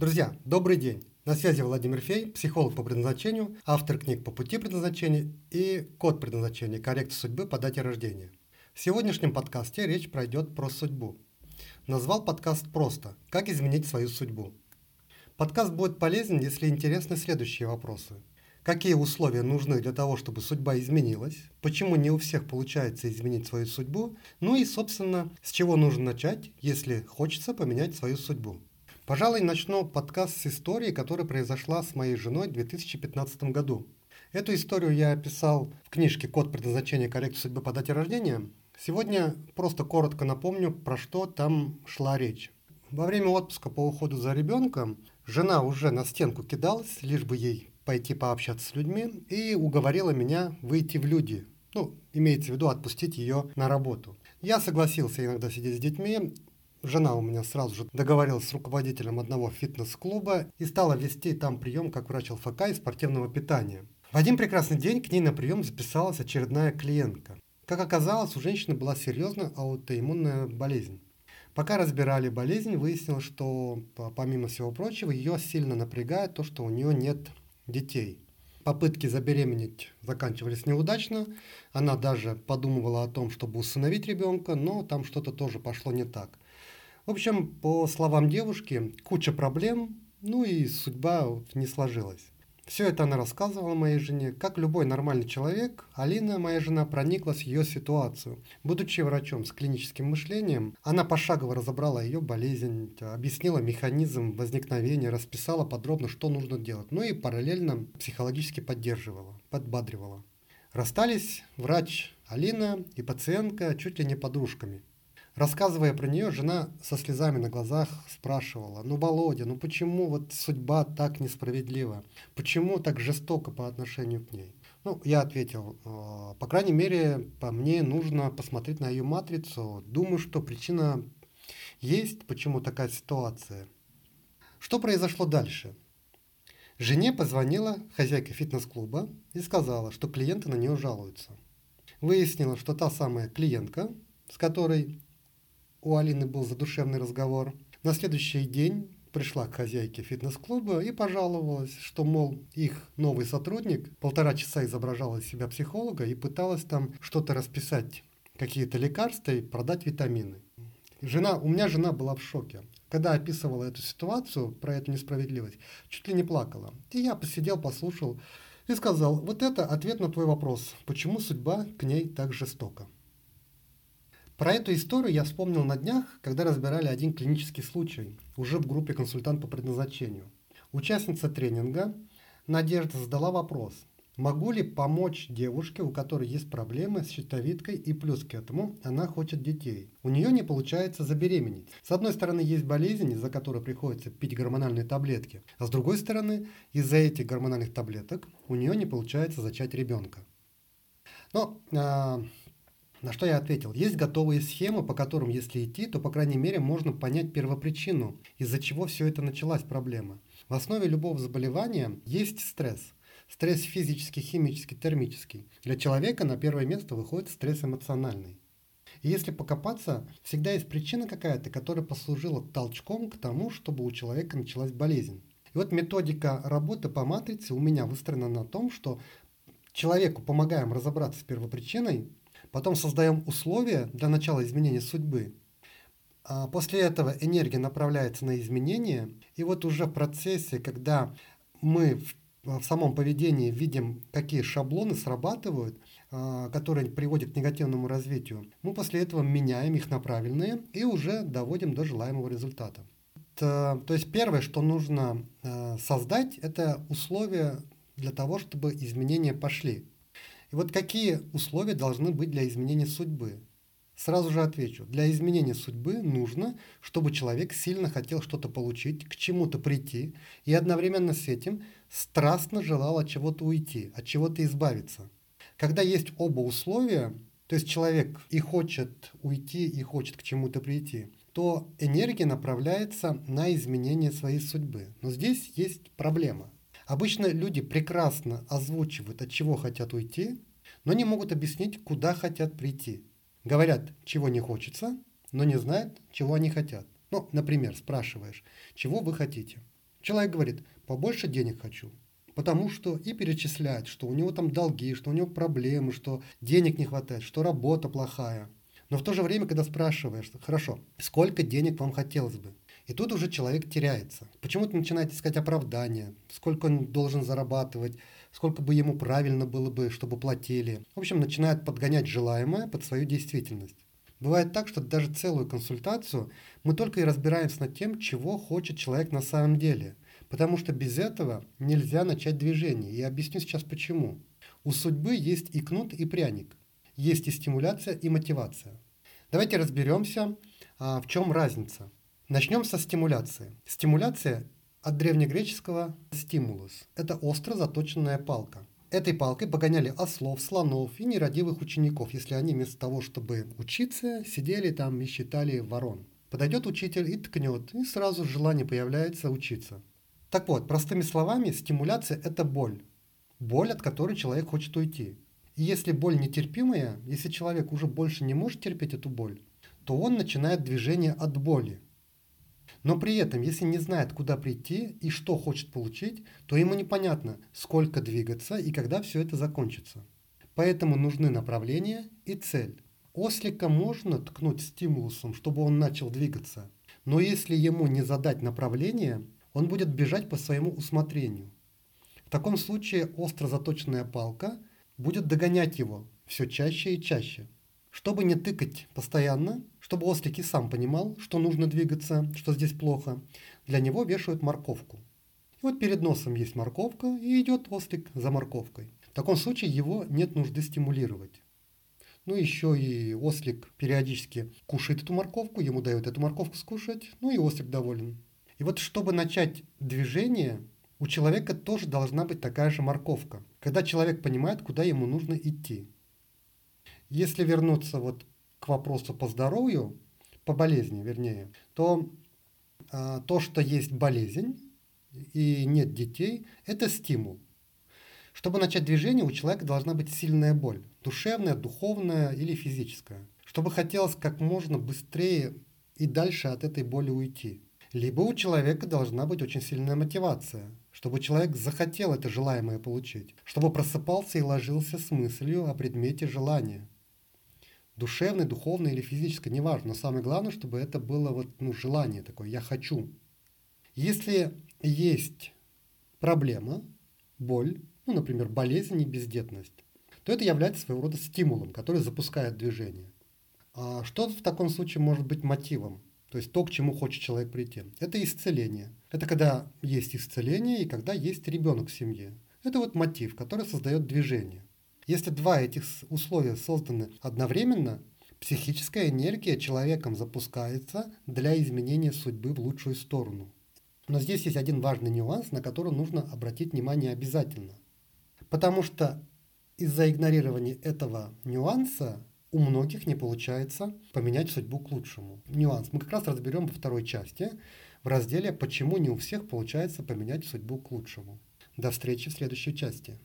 Друзья, добрый день! На связи Владимир Фей, психолог по предназначению, автор книг по пути предназначения и код предназначения «Коррекция судьбы по дате рождения». В сегодняшнем подкасте речь пройдет про судьбу. Назвал подкаст просто «Как изменить свою судьбу». Подкаст будет полезен, если интересны следующие вопросы. Какие условия нужны для того, чтобы судьба изменилась? Почему не у всех получается изменить свою судьбу? Ну и, собственно, с чего нужно начать, если хочется поменять свою судьбу? Пожалуй, начну подкаст с истории, которая произошла с моей женой в 2015 году. Эту историю я описал в книжке «Код предназначения коррекции судьбы по дате рождения». Сегодня просто коротко напомню, про что там шла речь. Во время отпуска по уходу за ребенком жена уже на стенку кидалась, лишь бы ей пойти пообщаться с людьми, и уговорила меня выйти в люди. Ну, имеется в виду отпустить ее на работу. Я согласился иногда сидеть с детьми. Жена у меня сразу же договорилась с руководителем одного фитнес-клуба и стала вести там прием как врач ЛФК и спортивного питания. В один прекрасный день к ней на прием записалась очередная клиентка. Как оказалось, у женщины была серьезная аутоиммунная болезнь. Пока разбирали болезнь, выяснилось, что помимо всего прочего, ее сильно напрягает то, что у нее нет детей. Попытки забеременеть заканчивались неудачно. Она даже подумывала о том, чтобы усыновить ребенка, но там что-то тоже пошло не так. В общем, по словам девушки, куча проблем, ну и судьба не сложилась. Все это она рассказывала моей жене. Как любой нормальный человек, Алина, моя жена, прониклась в ее ситуацию. Будучи врачом с клиническим мышлением, она пошагово разобрала ее болезнь, объяснила механизм возникновения, расписала подробно, что нужно делать. Ну и параллельно психологически поддерживала, подбадривала. Расстались врач Алина и пациентка чуть ли не подружками – Рассказывая про нее, жена со слезами на глазах спрашивала, ну, Володя, ну почему вот судьба так несправедлива? Почему так жестоко по отношению к ней? Ну, я ответил, «А, по крайней мере, по мне нужно посмотреть на ее матрицу. Думаю, что причина есть, почему такая ситуация. Что произошло дальше? Жене позвонила хозяйка фитнес-клуба и сказала, что клиенты на нее жалуются. Выяснила, что та самая клиентка, с которой у Алины был задушевный разговор. На следующий день пришла к хозяйке фитнес-клуба и пожаловалась, что, мол, их новый сотрудник полтора часа изображала из себя психолога и пыталась там что-то расписать, какие-то лекарства и продать витамины. Жена, у меня жена была в шоке. Когда описывала эту ситуацию, про эту несправедливость, чуть ли не плакала. И я посидел, послушал и сказал, вот это ответ на твой вопрос, почему судьба к ней так жестока. Про эту историю я вспомнил на днях, когда разбирали один клинический случай, уже в группе «Консультант по предназначению». Участница тренинга Надежда задала вопрос, могу ли помочь девушке, у которой есть проблемы с щитовидкой и плюс к этому она хочет детей. У нее не получается забеременеть. С одной стороны есть болезнь, из-за которой приходится пить гормональные таблетки, а с другой стороны из-за этих гормональных таблеток у нее не получается зачать ребенка. Но а, на что я ответил, есть готовые схемы, по которым, если идти, то, по крайней мере, можно понять первопричину, из-за чего все это началась проблема. В основе любого заболевания есть стресс. Стресс физический, химический, термический. Для человека на первое место выходит стресс эмоциональный. И если покопаться, всегда есть причина какая-то, которая послужила толчком к тому, чтобы у человека началась болезнь. И вот методика работы по матрице у меня выстроена на том, что человеку помогаем разобраться с первопричиной, Потом создаем условия для начала изменения судьбы. А после этого энергия направляется на изменения. И вот уже в процессе, когда мы в, в самом поведении видим, какие шаблоны срабатывают, а, которые приводят к негативному развитию, мы после этого меняем их на правильные и уже доводим до желаемого результата. То, есть первое, что нужно э, создать, это условия для того, чтобы изменения пошли. И вот какие условия должны быть для изменения судьбы? Сразу же отвечу. Для изменения судьбы нужно, чтобы человек сильно хотел что-то получить, к чему-то прийти, и одновременно с этим страстно желал от чего-то уйти, от чего-то избавиться. Когда есть оба условия, то есть человек и хочет уйти, и хочет к чему-то прийти, то энергия направляется на изменение своей судьбы. Но здесь есть проблема – Обычно люди прекрасно озвучивают, от чего хотят уйти, но не могут объяснить, куда хотят прийти. Говорят, чего не хочется, но не знают, чего они хотят. Ну, например, спрашиваешь, чего вы хотите? Человек говорит, побольше денег хочу, потому что и перечисляет, что у него там долги, что у него проблемы, что денег не хватает, что работа плохая. Но в то же время, когда спрашиваешь, хорошо, сколько денег вам хотелось бы? И тут уже человек теряется. Почему-то начинает искать оправдания, сколько он должен зарабатывать, сколько бы ему правильно было бы, чтобы платили. В общем, начинает подгонять желаемое под свою действительность. Бывает так, что даже целую консультацию мы только и разбираемся над тем, чего хочет человек на самом деле. Потому что без этого нельзя начать движение. И объясню сейчас почему. У судьбы есть и кнут, и пряник. Есть и стимуляция, и мотивация. Давайте разберемся, а, в чем разница. Начнем со стимуляции. Стимуляция от древнегреческого «стимулус» – это остро заточенная палка. Этой палкой погоняли ослов, слонов и нерадивых учеников, если они вместо того, чтобы учиться, сидели там и считали ворон. Подойдет учитель и ткнет, и сразу желание появляется учиться. Так вот, простыми словами, стимуляция – это боль. Боль, от которой человек хочет уйти. И если боль нетерпимая, если человек уже больше не может терпеть эту боль, то он начинает движение от боли – но при этом, если не знает, куда прийти и что хочет получить, то ему непонятно, сколько двигаться и когда все это закончится. Поэтому нужны направление и цель. Ослика можно ткнуть стимулусом, чтобы он начал двигаться, но если ему не задать направление, он будет бежать по своему усмотрению. В таком случае остро заточенная палка будет догонять его все чаще и чаще. Чтобы не тыкать постоянно, чтобы ослик и сам понимал, что нужно двигаться, что здесь плохо, для него вешают морковку. И вот перед носом есть морковка, и идет ослик за морковкой. В таком случае его нет нужды стимулировать. Ну, еще и ослик периодически кушает эту морковку, ему дают эту морковку скушать, ну и ослик доволен. И вот чтобы начать движение, у человека тоже должна быть такая же морковка, когда человек понимает, куда ему нужно идти. Если вернуться вот к вопросу по здоровью, по болезни вернее, то а, то, что есть болезнь и нет детей, это стимул. Чтобы начать движение, у человека должна быть сильная боль, душевная, духовная или физическая. Чтобы хотелось как можно быстрее и дальше от этой боли уйти. Либо у человека должна быть очень сильная мотивация, чтобы человек захотел это желаемое получить, чтобы просыпался и ложился с мыслью о предмете желания душевное, духовное или физическое, неважно. Но самое главное, чтобы это было вот, ну, желание такое, я хочу. Если есть проблема, боль, ну, например, болезнь и бездетность, то это является своего рода стимулом, который запускает движение. А что в таком случае может быть мотивом? То есть то, к чему хочет человек прийти. Это исцеление. Это когда есть исцеление и когда есть ребенок в семье. Это вот мотив, который создает движение. Если два этих условия созданы одновременно, психическая энергия человеком запускается для изменения судьбы в лучшую сторону. Но здесь есть один важный нюанс, на который нужно обратить внимание обязательно. Потому что из-за игнорирования этого нюанса у многих не получается поменять судьбу к лучшему. Нюанс мы как раз разберем во второй части в разделе «Почему не у всех получается поменять судьбу к лучшему». До встречи в следующей части.